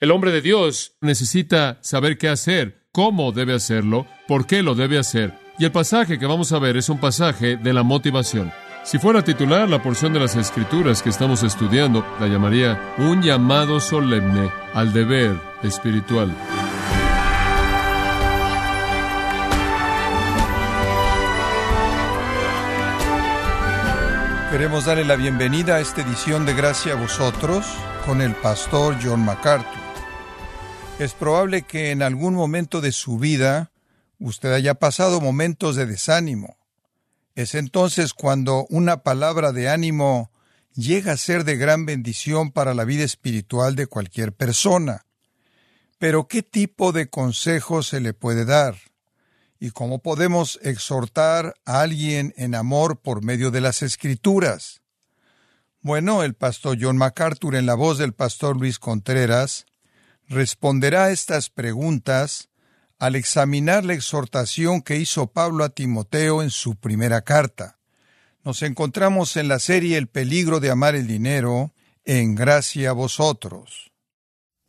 El hombre de Dios necesita saber qué hacer, cómo debe hacerlo, por qué lo debe hacer. Y el pasaje que vamos a ver es un pasaje de la motivación. Si fuera titular la porción de las escrituras que estamos estudiando, la llamaría un llamado solemne al deber espiritual. Queremos darle la bienvenida a esta edición de Gracia a vosotros con el pastor John MacArthur. Es probable que en algún momento de su vida usted haya pasado momentos de desánimo. Es entonces cuando una palabra de ánimo llega a ser de gran bendición para la vida espiritual de cualquier persona. Pero ¿qué tipo de consejo se le puede dar? ¿Y cómo podemos exhortar a alguien en amor por medio de las escrituras? Bueno, el pastor John MacArthur en la voz del pastor Luis Contreras responderá a estas preguntas al examinar la exhortación que hizo Pablo a Timoteo en su primera carta. Nos encontramos en la serie El peligro de amar el dinero, en gracia a vosotros.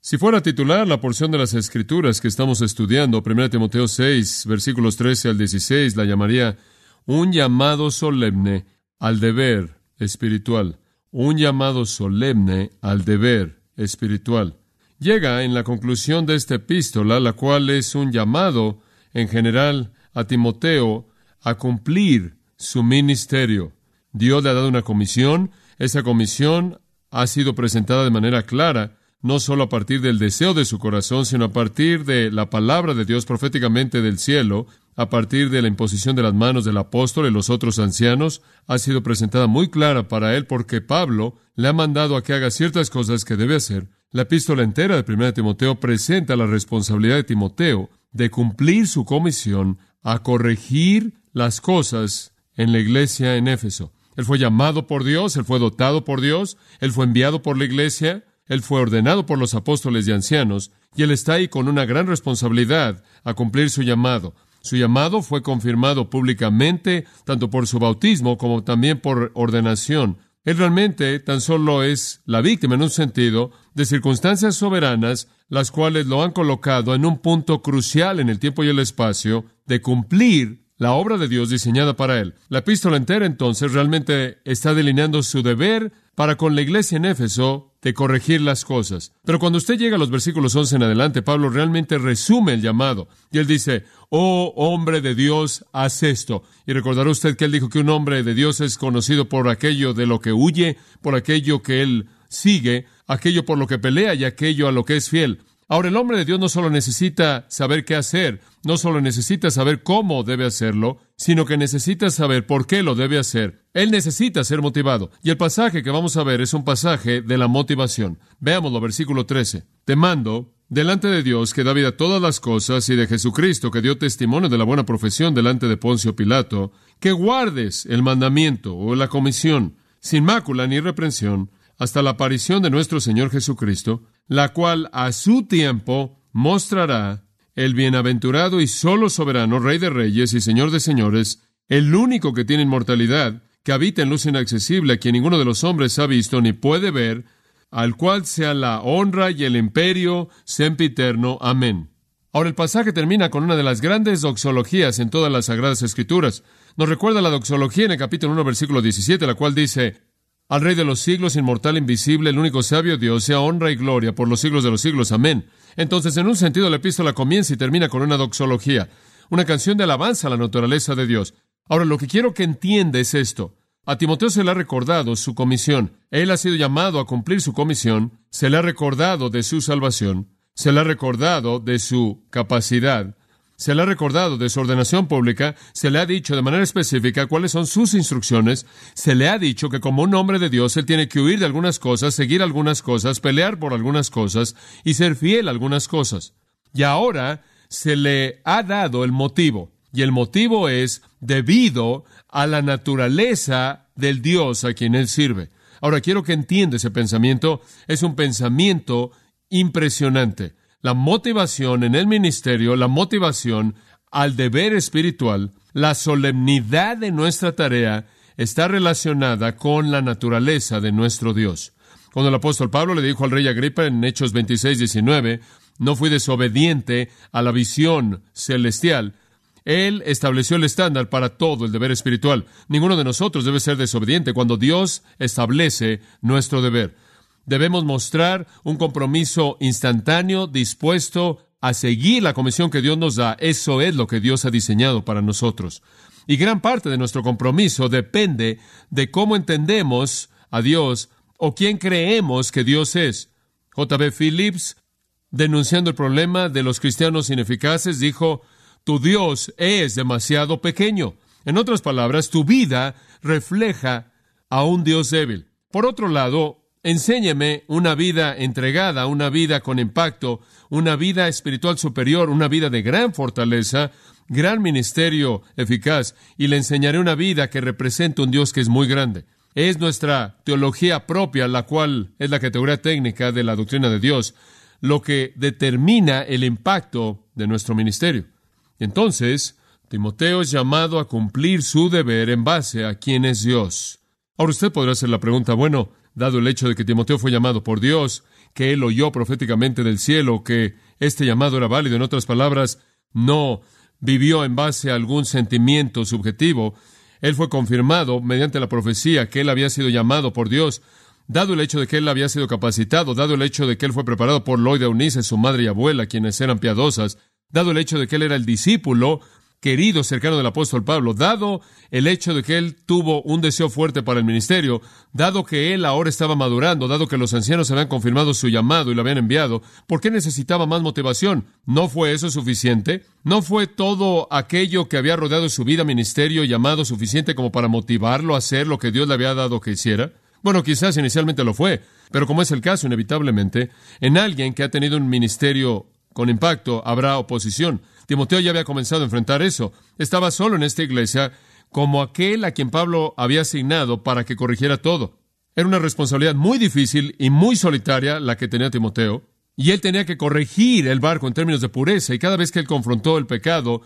Si fuera titular la porción de las Escrituras que estamos estudiando, 1 Timoteo 6, versículos 13 al 16, la llamaría un llamado solemne al deber espiritual. Un llamado solemne al deber espiritual. Llega en la conclusión de esta epístola, la cual es un llamado en general a Timoteo a cumplir su ministerio. Dios le ha dado una comisión, esa comisión ha sido presentada de manera clara, no solo a partir del deseo de su corazón, sino a partir de la palabra de Dios proféticamente del cielo, a partir de la imposición de las manos del apóstol y los otros ancianos, ha sido presentada muy clara para él porque Pablo le ha mandado a que haga ciertas cosas que debe hacer. La epístola entera de 1 Timoteo presenta la responsabilidad de Timoteo de cumplir su comisión a corregir las cosas en la iglesia en Éfeso. Él fue llamado por Dios, él fue dotado por Dios, él fue enviado por la iglesia, él fue ordenado por los apóstoles y ancianos, y él está ahí con una gran responsabilidad a cumplir su llamado. Su llamado fue confirmado públicamente tanto por su bautismo como también por ordenación. Él realmente tan solo es la víctima en un sentido de circunstancias soberanas, las cuales lo han colocado en un punto crucial en el tiempo y el espacio de cumplir la obra de Dios diseñada para él. La epístola entera entonces realmente está delineando su deber para con la iglesia en Éfeso de corregir las cosas. Pero cuando usted llega a los versículos 11 en adelante, Pablo realmente resume el llamado. Y él dice, oh hombre de Dios, haz esto. Y recordará usted que él dijo que un hombre de Dios es conocido por aquello de lo que huye, por aquello que él sigue, aquello por lo que pelea y aquello a lo que es fiel. Ahora, el hombre de Dios no solo necesita saber qué hacer, no solo necesita saber cómo debe hacerlo, sino que necesita saber por qué lo debe hacer. Él necesita ser motivado. Y el pasaje que vamos a ver es un pasaje de la motivación. Veámoslo, versículo 13. Te mando, delante de Dios que da vida a todas las cosas y de Jesucristo que dio testimonio de la buena profesión delante de Poncio Pilato, que guardes el mandamiento o la comisión, sin mácula ni reprensión, hasta la aparición de nuestro Señor Jesucristo, la cual a su tiempo mostrará el bienaventurado y solo soberano Rey de Reyes y Señor de Señores, el único que tiene inmortalidad, que habita en luz inaccesible, a quien ninguno de los hombres ha visto ni puede ver, al cual sea la honra y el imperio sempiterno. Amén. Ahora el pasaje termina con una de las grandes doxologías en todas las Sagradas Escrituras. Nos recuerda la doxología en el capítulo 1, versículo 17, la cual dice, al Rey de los siglos, inmortal, invisible, el único sabio Dios, sea honra y gloria por los siglos de los siglos. Amén. Entonces, en un sentido, la epístola comienza y termina con una doxología, una canción de alabanza a la naturaleza de Dios. Ahora, lo que quiero que entienda es esto. A Timoteo se le ha recordado su comisión. Él ha sido llamado a cumplir su comisión. Se le ha recordado de su salvación. Se le ha recordado de su capacidad se le ha recordado de su ordenación pública, se le ha dicho de manera específica cuáles son sus instrucciones, se le ha dicho que como un hombre de Dios él tiene que huir de algunas cosas, seguir algunas cosas, pelear por algunas cosas y ser fiel a algunas cosas. Y ahora se le ha dado el motivo, y el motivo es debido a la naturaleza del Dios a quien él sirve. Ahora quiero que entienda ese pensamiento, es un pensamiento impresionante la motivación en el ministerio, la motivación al deber espiritual, la solemnidad de nuestra tarea está relacionada con la naturaleza de nuestro Dios. Cuando el apóstol Pablo le dijo al rey Agripa en Hechos 26, 19, no fui desobediente a la visión celestial, él estableció el estándar para todo el deber espiritual. Ninguno de nosotros debe ser desobediente cuando Dios establece nuestro deber. Debemos mostrar un compromiso instantáneo, dispuesto a seguir la comisión que Dios nos da. Eso es lo que Dios ha diseñado para nosotros. Y gran parte de nuestro compromiso depende de cómo entendemos a Dios o quién creemos que Dios es. J.B. Phillips, denunciando el problema de los cristianos ineficaces, dijo, tu Dios es demasiado pequeño. En otras palabras, tu vida refleja a un Dios débil. Por otro lado, enséñeme una vida entregada, una vida con impacto, una vida espiritual superior, una vida de gran fortaleza, gran ministerio eficaz, y le enseñaré una vida que representa un Dios que es muy grande. Es nuestra teología propia, la cual es la categoría técnica de la doctrina de Dios, lo que determina el impacto de nuestro ministerio. Entonces, Timoteo es llamado a cumplir su deber en base a quién es Dios. Ahora usted podrá hacer la pregunta, bueno, dado el hecho de que Timoteo fue llamado por Dios, que él oyó proféticamente del cielo, que este llamado era válido, en otras palabras, no vivió en base a algún sentimiento subjetivo, él fue confirmado mediante la profecía que él había sido llamado por Dios, dado el hecho de que él había sido capacitado, dado el hecho de que él fue preparado por Loida Eunice, su madre y abuela, quienes eran piadosas, dado el hecho de que él era el discípulo querido, cercano del apóstol Pablo, dado el hecho de que él tuvo un deseo fuerte para el ministerio, dado que él ahora estaba madurando, dado que los ancianos habían confirmado su llamado y lo habían enviado, ¿por qué necesitaba más motivación? ¿No fue eso suficiente? ¿No fue todo aquello que había rodeado su vida, ministerio, llamado suficiente como para motivarlo a hacer lo que Dios le había dado que hiciera? Bueno, quizás inicialmente lo fue, pero como es el caso, inevitablemente, en alguien que ha tenido un ministerio con impacto habrá oposición. Timoteo ya había comenzado a enfrentar eso. Estaba solo en esta iglesia como aquel a quien Pablo había asignado para que corrigiera todo. Era una responsabilidad muy difícil y muy solitaria la que tenía Timoteo, y él tenía que corregir el barco en términos de pureza, y cada vez que él confrontó el pecado,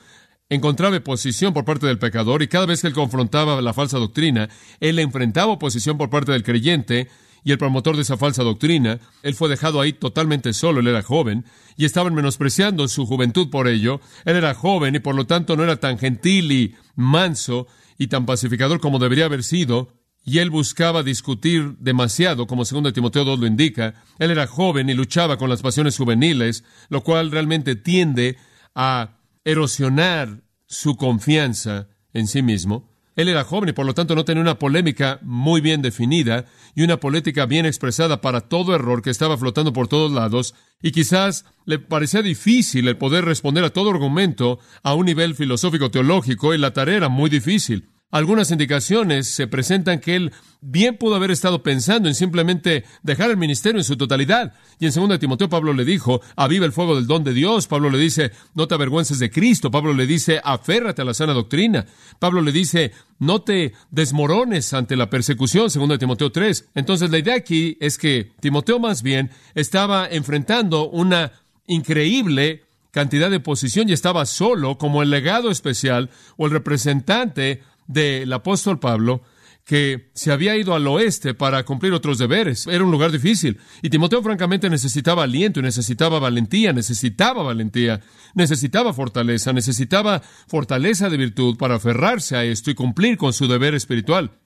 encontraba oposición por parte del pecador, y cada vez que él confrontaba la falsa doctrina, él enfrentaba oposición por parte del creyente, y el promotor de esa falsa doctrina, él fue dejado ahí totalmente solo, él era joven, y estaban menospreciando su juventud por ello, él era joven y por lo tanto no era tan gentil y manso y tan pacificador como debería haber sido, y él buscaba discutir demasiado, como segundo Timoteo 2 lo indica, él era joven y luchaba con las pasiones juveniles, lo cual realmente tiende a erosionar su confianza en sí mismo. Él era joven y por lo tanto no tenía una polémica muy bien definida y una política bien expresada para todo error que estaba flotando por todos lados y quizás le parecía difícil el poder responder a todo argumento a un nivel filosófico teológico y la tarea era muy difícil. Algunas indicaciones se presentan que él bien pudo haber estado pensando en simplemente dejar el ministerio en su totalidad. Y en 2 Timoteo Pablo le dijo, aviva el fuego del don de Dios. Pablo le dice, no te avergüences de Cristo. Pablo le dice, aférrate a la sana doctrina. Pablo le dice, no te desmorones ante la persecución, 2 Timoteo 3. Entonces la idea aquí es que Timoteo más bien estaba enfrentando una increíble cantidad de posición y estaba solo como el legado especial o el representante del apóstol Pablo que se había ido al oeste para cumplir otros deberes. Era un lugar difícil. Y Timoteo francamente necesitaba aliento, necesitaba valentía, necesitaba valentía, necesitaba fortaleza, necesitaba fortaleza de virtud para aferrarse a esto y cumplir con su deber espiritual.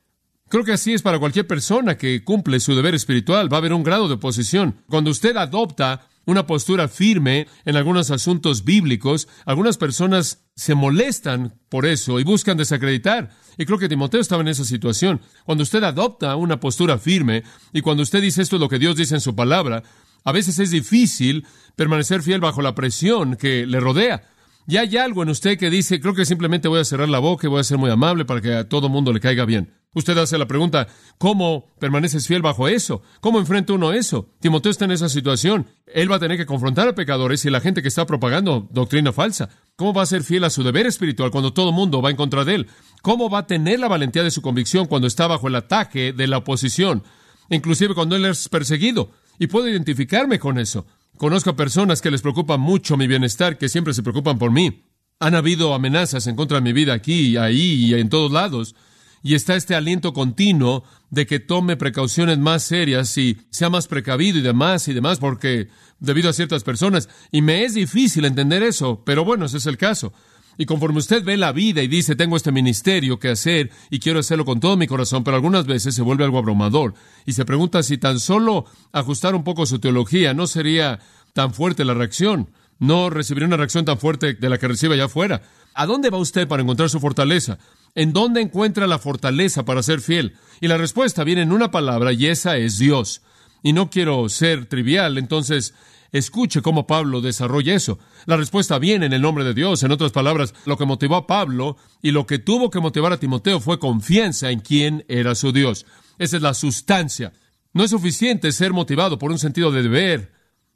Creo que así es para cualquier persona que cumple su deber espiritual. Va a haber un grado de oposición. Cuando usted adopta una postura firme en algunos asuntos bíblicos, algunas personas se molestan por eso y buscan desacreditar. Y creo que Timoteo estaba en esa situación. Cuando usted adopta una postura firme y cuando usted dice esto es lo que Dios dice en su palabra, a veces es difícil permanecer fiel bajo la presión que le rodea. Y hay algo en usted que dice, creo que simplemente voy a cerrar la boca y voy a ser muy amable para que a todo mundo le caiga bien. Usted hace la pregunta, ¿cómo permaneces fiel bajo eso? ¿Cómo enfrenta uno eso? Timoteo está en esa situación. Él va a tener que confrontar a pecadores y la gente que está propagando doctrina falsa. ¿Cómo va a ser fiel a su deber espiritual cuando todo el mundo va en contra de él? ¿Cómo va a tener la valentía de su convicción cuando está bajo el ataque de la oposición? Inclusive cuando él es perseguido. Y puedo identificarme con eso. Conozco a personas que les preocupa mucho mi bienestar, que siempre se preocupan por mí. Han habido amenazas en contra de mi vida aquí, ahí y en todos lados. Y está este aliento continuo de que tome precauciones más serias y sea más precavido y demás y demás, porque debido a ciertas personas, y me es difícil entender eso, pero bueno, ese es el caso. Y conforme usted ve la vida y dice, tengo este ministerio que hacer y quiero hacerlo con todo mi corazón, pero algunas veces se vuelve algo abrumador y se pregunta si tan solo ajustar un poco su teología no sería tan fuerte la reacción, no recibiría una reacción tan fuerte de la que recibe allá afuera. ¿A dónde va usted para encontrar su fortaleza? ¿En dónde encuentra la fortaleza para ser fiel? Y la respuesta viene en una palabra y esa es Dios. Y no quiero ser trivial, entonces Escuche cómo Pablo desarrolla eso. La respuesta viene en el nombre de Dios. En otras palabras, lo que motivó a Pablo y lo que tuvo que motivar a Timoteo fue confianza en quién era su Dios. Esa es la sustancia. No es suficiente ser motivado por un sentido de deber.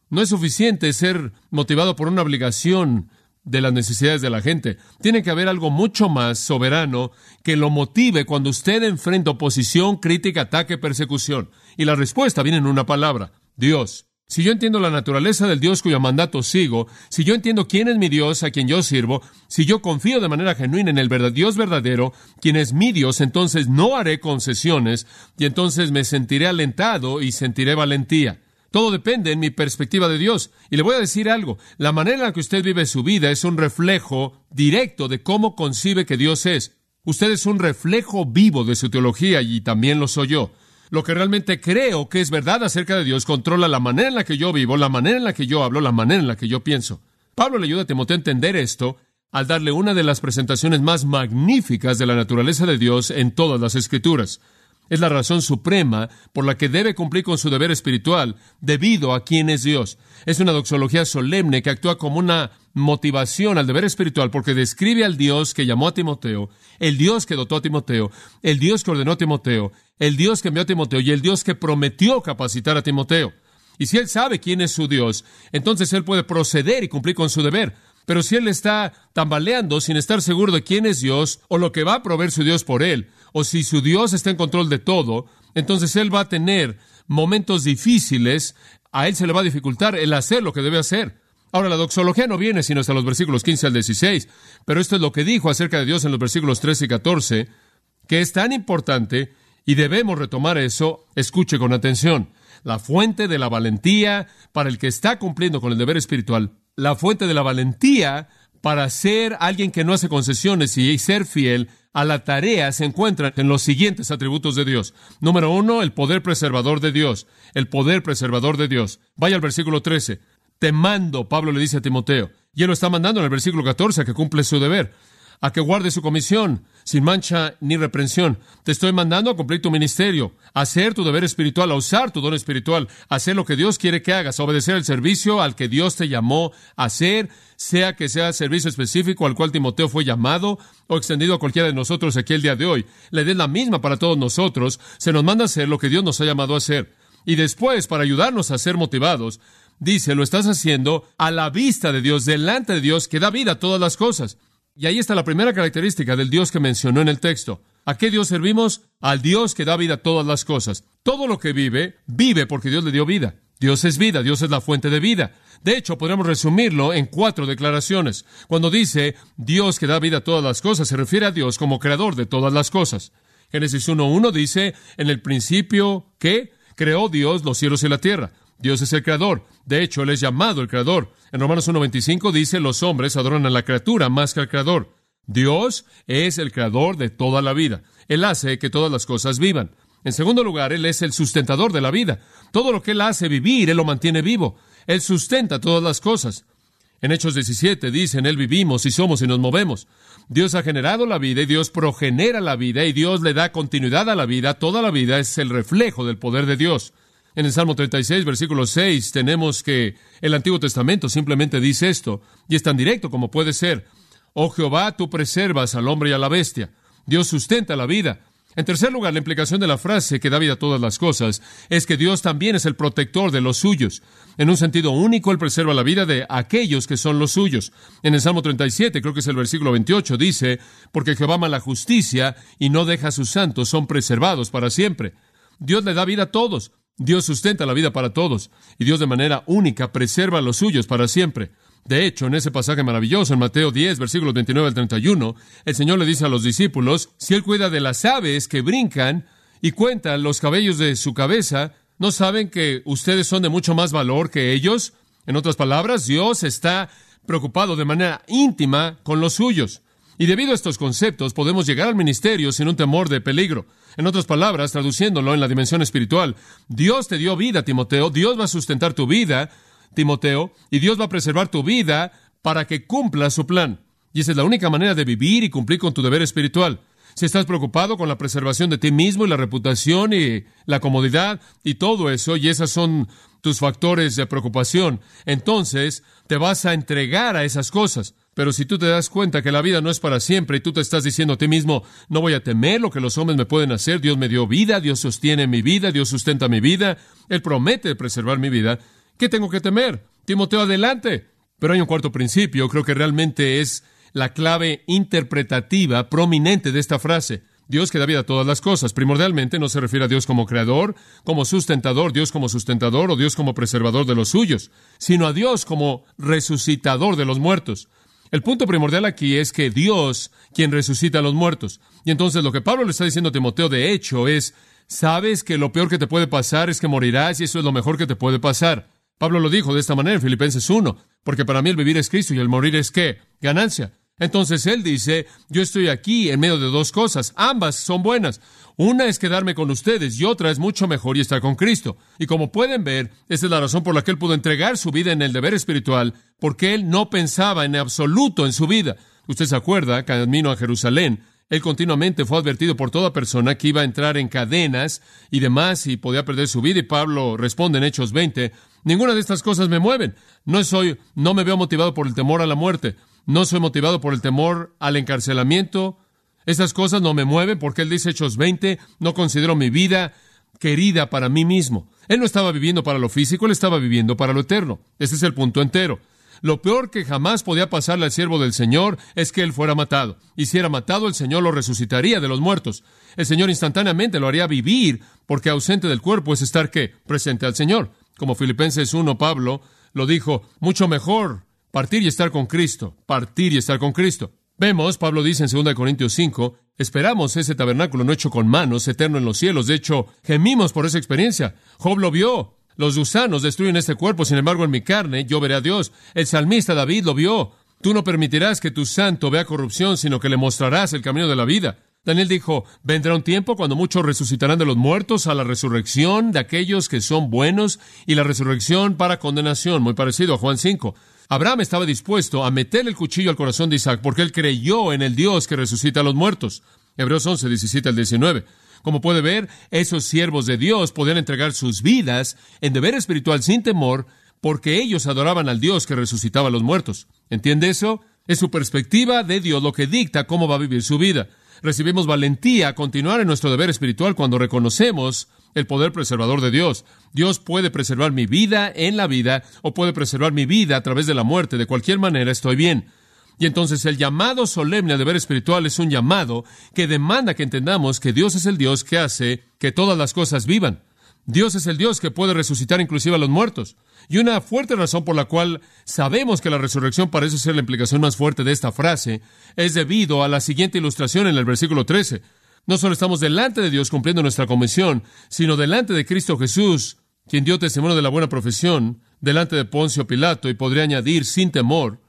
No es suficiente ser motivado por una obligación de las necesidades de la gente. Tiene que haber algo mucho más soberano que lo motive cuando usted enfrenta oposición, crítica, ataque, persecución. Y la respuesta viene en una palabra, Dios. Si yo entiendo la naturaleza del Dios cuyo mandato sigo, si yo entiendo quién es mi Dios a quien yo sirvo, si yo confío de manera genuina en el Dios verdadero, quien es mi Dios, entonces no haré concesiones y entonces me sentiré alentado y sentiré valentía. Todo depende en mi perspectiva de Dios. Y le voy a decir algo, la manera en la que usted vive su vida es un reflejo directo de cómo concibe que Dios es. Usted es un reflejo vivo de su teología y también lo soy yo lo que realmente creo que es verdad acerca de Dios controla la manera en la que yo vivo, la manera en la que yo hablo, la manera en la que yo pienso. Pablo le ayuda a Timoteo a entender esto al darle una de las presentaciones más magníficas de la naturaleza de Dios en todas las Escrituras. Es la razón suprema por la que debe cumplir con su deber espiritual debido a quién es Dios. Es una doxología solemne que actúa como una motivación al deber espiritual porque describe al Dios que llamó a Timoteo, el Dios que dotó a Timoteo, el Dios que ordenó a Timoteo, el Dios que envió a Timoteo y el Dios que prometió capacitar a Timoteo. Y si él sabe quién es su Dios, entonces él puede proceder y cumplir con su deber. Pero si él está tambaleando sin estar seguro de quién es Dios o lo que va a proveer su Dios por él, o si su Dios está en control de todo, entonces él va a tener momentos difíciles, a él se le va a dificultar el hacer lo que debe hacer. Ahora, la doxología no viene sino hasta los versículos 15 al 16, pero esto es lo que dijo acerca de Dios en los versículos 13 y 14, que es tan importante y debemos retomar eso. Escuche con atención. La fuente de la valentía para el que está cumpliendo con el deber espiritual, la fuente de la valentía para ser alguien que no hace concesiones y ser fiel a la tarea se encuentra en los siguientes atributos de Dios. Número uno, el poder preservador de Dios. El poder preservador de Dios. Vaya al versículo 13. Te mando, Pablo le dice a Timoteo. Y él lo está mandando en el versículo 14 a que cumple su deber, a que guarde su comisión, sin mancha ni reprensión. Te estoy mandando a cumplir tu ministerio, a hacer tu deber espiritual, a usar tu don espiritual, a hacer lo que Dios quiere que hagas, a obedecer el servicio al que Dios te llamó a hacer, sea que sea servicio específico al cual Timoteo fue llamado o extendido a cualquiera de nosotros aquí el día de hoy. La idea es la misma para todos nosotros. Se nos manda a hacer lo que Dios nos ha llamado a hacer. Y después, para ayudarnos a ser motivados, dice, lo estás haciendo a la vista de Dios, delante de Dios, que da vida a todas las cosas. Y ahí está la primera característica del Dios que mencionó en el texto. ¿A qué Dios servimos? Al Dios que da vida a todas las cosas. Todo lo que vive, vive porque Dios le dio vida. Dios es vida, Dios es la fuente de vida. De hecho, podríamos resumirlo en cuatro declaraciones. Cuando dice Dios que da vida a todas las cosas, se refiere a Dios como creador de todas las cosas. Génesis 1.1 dice, en el principio, ¿qué? Creó Dios los cielos y la tierra. Dios es el creador. De hecho, Él es llamado el creador. En Romanos 1.25 dice, los hombres adoran a la criatura más que al creador. Dios es el creador de toda la vida. Él hace que todas las cosas vivan. En segundo lugar, Él es el sustentador de la vida. Todo lo que Él hace vivir, Él lo mantiene vivo. Él sustenta todas las cosas. En Hechos 17 dice, en Él vivimos y somos y nos movemos. Dios ha generado la vida y Dios progenera la vida y Dios le da continuidad a la vida. Toda la vida es el reflejo del poder de Dios. En el Salmo 36, versículo 6, tenemos que el Antiguo Testamento simplemente dice esto, y es tan directo como puede ser. Oh Jehová, tú preservas al hombre y a la bestia. Dios sustenta la vida. En tercer lugar, la implicación de la frase que da vida a todas las cosas es que Dios también es el protector de los suyos. En un sentido único, Él preserva la vida de aquellos que son los suyos. En el Salmo 37, creo que es el versículo 28, dice, porque Jehová ama la justicia y no deja a sus santos, son preservados para siempre. Dios le da vida a todos. Dios sustenta la vida para todos y Dios de manera única preserva a los suyos para siempre. De hecho, en ese pasaje maravilloso, en Mateo 10, versículos 29 al 31, el Señor le dice a los discípulos, si Él cuida de las aves que brincan y cuenta los cabellos de su cabeza, ¿no saben que ustedes son de mucho más valor que ellos? En otras palabras, Dios está preocupado de manera íntima con los suyos. Y debido a estos conceptos podemos llegar al ministerio sin un temor de peligro. En otras palabras, traduciéndolo en la dimensión espiritual, Dios te dio vida, Timoteo, Dios va a sustentar tu vida, Timoteo, y Dios va a preservar tu vida para que cumpla su plan. Y esa es la única manera de vivir y cumplir con tu deber espiritual. Si estás preocupado con la preservación de ti mismo y la reputación y la comodidad y todo eso, y esos son tus factores de preocupación, entonces te vas a entregar a esas cosas. Pero si tú te das cuenta que la vida no es para siempre y tú te estás diciendo a ti mismo, no voy a temer lo que los hombres me pueden hacer, Dios me dio vida, Dios sostiene mi vida, Dios sustenta mi vida, Él promete preservar mi vida, ¿qué tengo que temer? Timoteo, adelante. Pero hay un cuarto principio, creo que realmente es la clave interpretativa prominente de esta frase. Dios que da vida a todas las cosas. Primordialmente no se refiere a Dios como creador, como sustentador, Dios como sustentador o Dios como preservador de los suyos, sino a Dios como resucitador de los muertos. El punto primordial aquí es que Dios quien resucita a los muertos. Y entonces lo que Pablo le está diciendo a Timoteo de hecho es, sabes que lo peor que te puede pasar es que morirás y eso es lo mejor que te puede pasar. Pablo lo dijo de esta manera en Filipenses 1, porque para mí el vivir es Cristo y el morir es qué? Ganancia. Entonces él dice, yo estoy aquí en medio de dos cosas, ambas son buenas. Una es quedarme con ustedes y otra es mucho mejor y estar con Cristo. Y como pueden ver, esa es la razón por la que él pudo entregar su vida en el deber espiritual, porque él no pensaba en absoluto en su vida. Usted se acuerda, camino a Jerusalén, él continuamente fue advertido por toda persona que iba a entrar en cadenas y demás y podía perder su vida. Y Pablo responde en Hechos 20, ninguna de estas cosas me mueven. No soy, no me veo motivado por el temor a la muerte. No soy motivado por el temor al encarcelamiento. Estas cosas no me mueven porque él dice Hechos 20, no considero mi vida querida para mí mismo. Él no estaba viviendo para lo físico, él estaba viviendo para lo eterno. Ese es el punto entero. Lo peor que jamás podía pasarle al siervo del Señor es que él fuera matado. Y si era matado, el Señor lo resucitaría de los muertos. El Señor instantáneamente lo haría vivir, porque ausente del cuerpo es estar qué? Presente al Señor. Como Filipenses 1, Pablo lo dijo, mucho mejor Partir y estar con Cristo. Partir y estar con Cristo. Vemos, Pablo dice en 2 Corintios 5, esperamos ese tabernáculo no hecho con manos, eterno en los cielos. De hecho, gemimos por esa experiencia. Job lo vio. Los gusanos destruyen este cuerpo, sin embargo, en mi carne yo veré a Dios. El salmista David lo vio. Tú no permitirás que tu santo vea corrupción, sino que le mostrarás el camino de la vida. Daniel dijo, vendrá un tiempo cuando muchos resucitarán de los muertos a la resurrección de aquellos que son buenos y la resurrección para condenación, muy parecido a Juan 5. Abraham estaba dispuesto a meter el cuchillo al corazón de Isaac porque él creyó en el Dios que resucita a los muertos. Hebreos 11, 17 al 19. Como puede ver, esos siervos de Dios podían entregar sus vidas en deber espiritual sin temor porque ellos adoraban al Dios que resucitaba a los muertos. ¿Entiende eso? Es su perspectiva de Dios lo que dicta cómo va a vivir su vida. Recibimos valentía a continuar en nuestro deber espiritual cuando reconocemos el poder preservador de Dios. Dios puede preservar mi vida en la vida o puede preservar mi vida a través de la muerte. De cualquier manera estoy bien. Y entonces el llamado solemne a deber espiritual es un llamado que demanda que entendamos que Dios es el Dios que hace que todas las cosas vivan. Dios es el Dios que puede resucitar inclusive a los muertos. Y una fuerte razón por la cual sabemos que la resurrección parece ser la implicación más fuerte de esta frase es debido a la siguiente ilustración en el versículo 13. No solo estamos delante de Dios cumpliendo nuestra comisión, sino delante de Cristo Jesús, quien dio testimonio de la buena profesión, delante de Poncio Pilato, y podría añadir sin temor.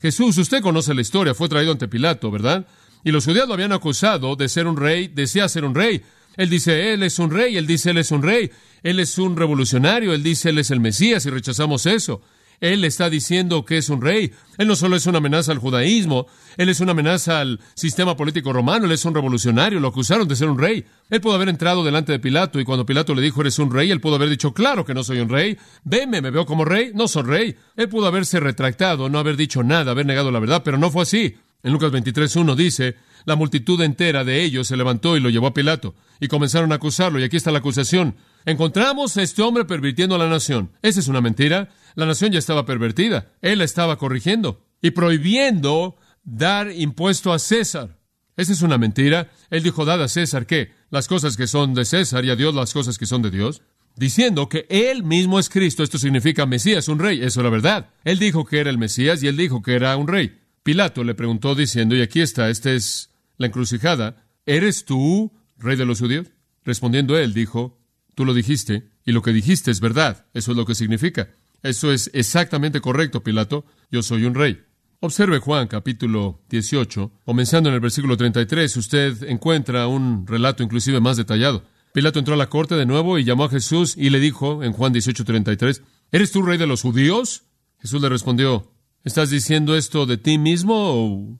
Jesús, usted conoce la historia, fue traído ante Pilato, ¿verdad? Y los judíos lo habían acusado de ser un rey, decía ser un rey. Él dice, Él es un rey, Él dice, Él es un rey, Él es un revolucionario, Él dice, Él es el Mesías y rechazamos eso. Él está diciendo que es un rey. Él no solo es una amenaza al judaísmo, Él es una amenaza al sistema político romano, Él es un revolucionario, lo acusaron de ser un rey. Él pudo haber entrado delante de Pilato y cuando Pilato le dijo, eres un rey, él pudo haber dicho, claro que no soy un rey, veme, me veo como rey, no soy rey. Él pudo haberse retractado, no haber dicho nada, haber negado la verdad, pero no fue así. En Lucas 23.1 dice, la multitud entera de ellos se levantó y lo llevó a Pilato, y comenzaron a acusarlo, y aquí está la acusación. Encontramos a este hombre pervirtiendo a la nación. Esa es una mentira. La nación ya estaba pervertida. Él la estaba corrigiendo y prohibiendo dar impuesto a César. Esa es una mentira. Él dijo, dad a César qué? Las cosas que son de César y a Dios las cosas que son de Dios. diciendo que Él mismo es Cristo. Esto significa Mesías, un rey. Eso es la verdad. Él dijo que era el Mesías y Él dijo que era un rey. Pilato le preguntó diciendo, y aquí está, esta es la encrucijada, ¿eres tú rey de los judíos? Respondiendo él, dijo, tú lo dijiste, y lo que dijiste es verdad. Eso es lo que significa. Eso es exactamente correcto, Pilato. Yo soy un rey. Observe Juan capítulo 18, comenzando en el versículo 33, usted encuentra un relato inclusive más detallado. Pilato entró a la corte de nuevo y llamó a Jesús y le dijo en Juan 18:33, ¿Eres tú rey de los judíos? Jesús le respondió, ¿estás diciendo esto de ti mismo o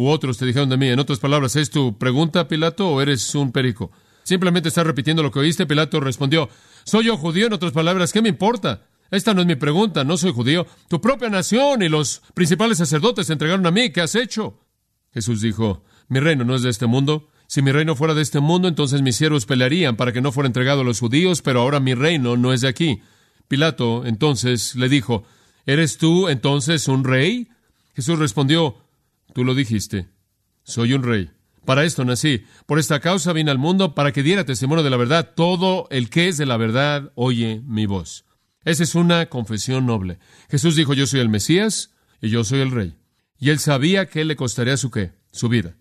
u otros te dijeron de mí? En otras palabras, ¿es tu pregunta, Pilato, o eres un perico? Simplemente estás repitiendo lo que oíste. Pilato respondió, ¿soy yo judío? En otras palabras, ¿qué me importa? Esta no es mi pregunta, no soy judío. Tu propia nación y los principales sacerdotes se entregaron a mí. ¿Qué has hecho? Jesús dijo, mi reino no es de este mundo. Si mi reino fuera de este mundo, entonces mis siervos pelearían para que no fuera entregado a los judíos, pero ahora mi reino no es de aquí. Pilato entonces le dijo, ¿eres tú entonces un rey? Jesús respondió, tú lo dijiste, soy un rey. Para esto nací. Por esta causa vine al mundo para que diera testimonio de la verdad. Todo el que es de la verdad oye mi voz. Esa es una confesión noble. Jesús dijo, yo soy el Mesías y yo soy el Rey. Y él sabía que le costaría su qué, su vida.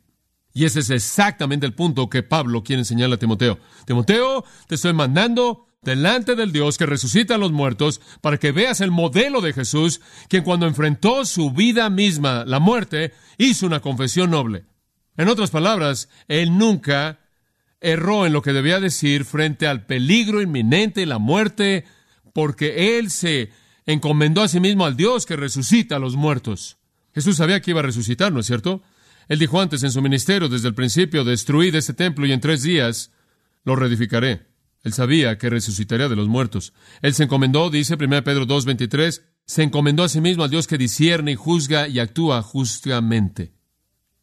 Y ese es exactamente el punto que Pablo quiere enseñarle a Timoteo. Timoteo, te estoy mandando delante del Dios que resucita a los muertos para que veas el modelo de Jesús, quien cuando enfrentó su vida misma, la muerte, hizo una confesión noble. En otras palabras, él nunca erró en lo que debía decir frente al peligro inminente y la muerte porque él se encomendó a sí mismo al Dios que resucita a los muertos. Jesús sabía que iba a resucitar, ¿no es cierto? Él dijo antes en su ministerio, desde el principio, destruid ese templo y en tres días lo reedificaré. Él sabía que resucitaría de los muertos. Él se encomendó, dice 1 Pedro 2.23, se encomendó a sí mismo al Dios que discierne y juzga y actúa justamente.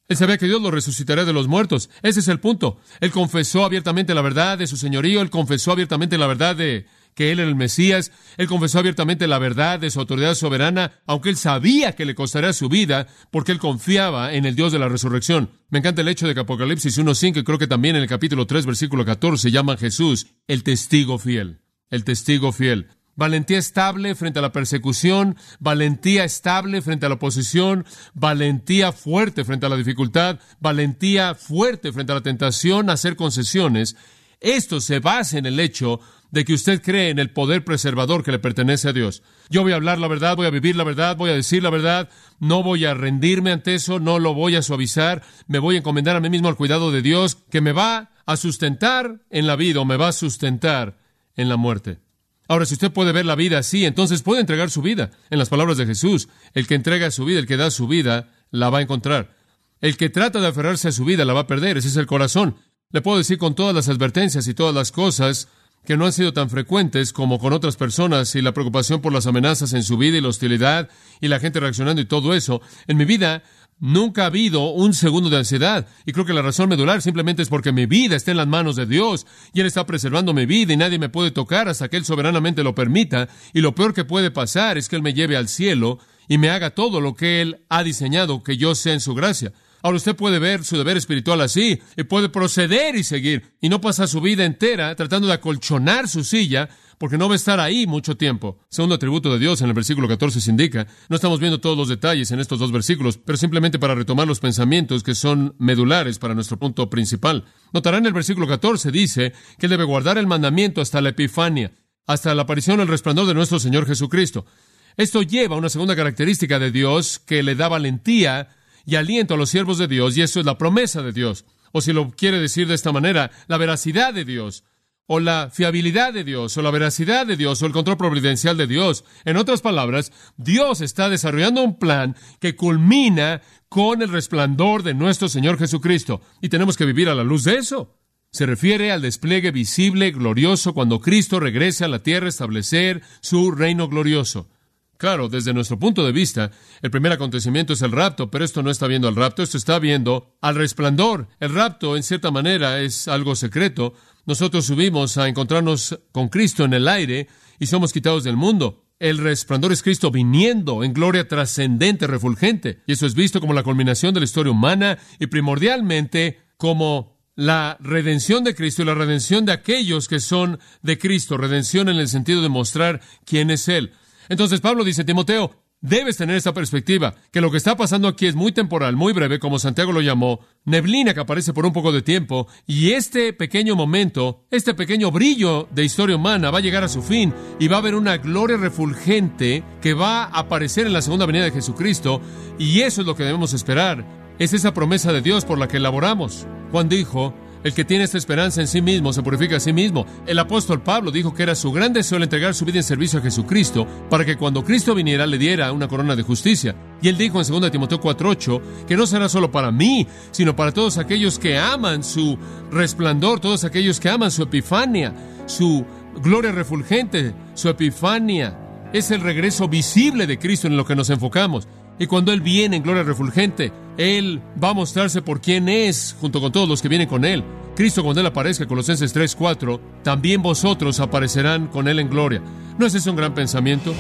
Él sabía que Dios lo resucitaría de los muertos. Ese es el punto. Él confesó abiertamente la verdad de su señorío, él confesó abiertamente la verdad de que él era el Mesías, él confesó abiertamente la verdad de su autoridad soberana, aunque él sabía que le costaría su vida, porque él confiaba en el Dios de la resurrección. Me encanta el hecho de que Apocalipsis 1.5, y creo que también en el capítulo 3, versículo 14, se llama Jesús el testigo fiel. El testigo fiel. Valentía estable frente a la persecución, valentía estable frente a la oposición, valentía fuerte frente a la dificultad, valentía fuerte frente a la tentación, hacer concesiones. Esto se basa en el hecho de que usted cree en el poder preservador que le pertenece a Dios. Yo voy a hablar la verdad, voy a vivir la verdad, voy a decir la verdad, no voy a rendirme ante eso, no lo voy a suavizar, me voy a encomendar a mí mismo al cuidado de Dios, que me va a sustentar en la vida o me va a sustentar en la muerte. Ahora, si usted puede ver la vida así, entonces puede entregar su vida. En las palabras de Jesús, el que entrega su vida, el que da su vida, la va a encontrar. El que trata de aferrarse a su vida la va a perder, ese es el corazón. Le puedo decir con todas las advertencias y todas las cosas que no han sido tan frecuentes como con otras personas y la preocupación por las amenazas en su vida y la hostilidad y la gente reaccionando y todo eso. En mi vida nunca ha habido un segundo de ansiedad y creo que la razón medular simplemente es porque mi vida está en las manos de Dios y Él está preservando mi vida y nadie me puede tocar hasta que Él soberanamente lo permita y lo peor que puede pasar es que Él me lleve al cielo y me haga todo lo que Él ha diseñado que yo sea en su gracia. Ahora usted puede ver su deber espiritual así y puede proceder y seguir y no pasar su vida entera tratando de acolchonar su silla porque no va a estar ahí mucho tiempo. Segundo atributo de Dios en el versículo 14 se indica. No estamos viendo todos los detalles en estos dos versículos, pero simplemente para retomar los pensamientos que son medulares para nuestro punto principal. Notarán en el versículo 14 dice que debe guardar el mandamiento hasta la epifania, hasta la aparición el resplandor de nuestro Señor Jesucristo. Esto lleva a una segunda característica de Dios que le da valentía y aliento a los siervos de Dios, y eso es la promesa de Dios. O si lo quiere decir de esta manera, la veracidad de Dios, o la fiabilidad de Dios, o la veracidad de Dios, o el control providencial de Dios. En otras palabras, Dios está desarrollando un plan que culmina con el resplandor de nuestro Señor Jesucristo, y tenemos que vivir a la luz de eso. Se refiere al despliegue visible, glorioso, cuando Cristo regrese a la tierra a establecer su reino glorioso. Claro, desde nuestro punto de vista, el primer acontecimiento es el rapto, pero esto no está viendo al rapto, esto está viendo al resplandor. El rapto, en cierta manera, es algo secreto. Nosotros subimos a encontrarnos con Cristo en el aire y somos quitados del mundo. El resplandor es Cristo viniendo en gloria trascendente, refulgente. Y eso es visto como la culminación de la historia humana y primordialmente como la redención de Cristo y la redención de aquellos que son de Cristo, redención en el sentido de mostrar quién es Él. Entonces Pablo dice, Timoteo, Debes tener esta perspectiva, que lo que está pasando aquí es muy temporal, muy breve, como Santiago lo llamó, neblina que aparece por un poco de tiempo, y este pequeño momento, este pequeño brillo de historia humana va a llegar a su fin y va a haber una gloria refulgente que va a aparecer en la segunda venida de Jesucristo, y eso es lo que debemos esperar. Es esa promesa de Dios por la que elaboramos. Juan dijo, el que tiene esta esperanza en sí mismo se purifica a sí mismo. El apóstol Pablo dijo que era su gran deseo entregar su vida en servicio a Jesucristo para que cuando Cristo viniera le diera una corona de justicia. Y él dijo en 2 Timoteo 4:8 que no será solo para mí, sino para todos aquellos que aman su resplandor, todos aquellos que aman su epifania, su gloria refulgente, su epifania. Es el regreso visible de Cristo en lo que nos enfocamos. Y cuando Él viene en gloria refulgente, Él va a mostrarse por quién es, junto con todos los que vienen con Él. Cristo, cuando Él aparezca, Colosenses 3, 4, también vosotros aparecerán con Él en gloria. ¿No es ese un gran pensamiento?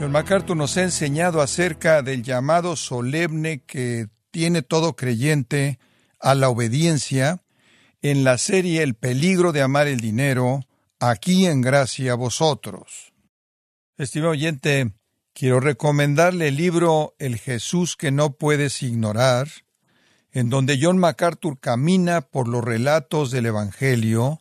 El MacArthur nos ha enseñado acerca del llamado solemne que tiene todo creyente a la obediencia en la serie El peligro de amar el dinero, aquí en gracia a vosotros. Estimado oyente, quiero recomendarle el libro El Jesús que no puedes ignorar, en donde John MacArthur camina por los relatos del Evangelio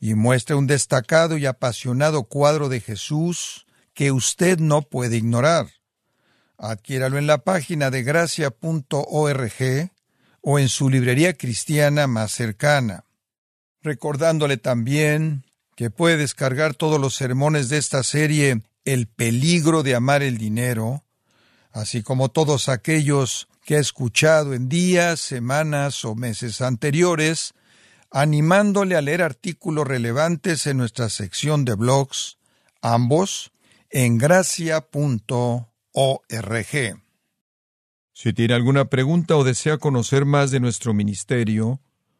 y muestra un destacado y apasionado cuadro de Jesús que usted no puede ignorar. Adquiéralo en la página de gracia.org o en su librería cristiana más cercana. Recordándole también que puede descargar todos los sermones de esta serie El peligro de amar el dinero, así como todos aquellos que ha escuchado en días, semanas o meses anteriores, animándole a leer artículos relevantes en nuestra sección de blogs, ambos en gracia.org. Si tiene alguna pregunta o desea conocer más de nuestro ministerio,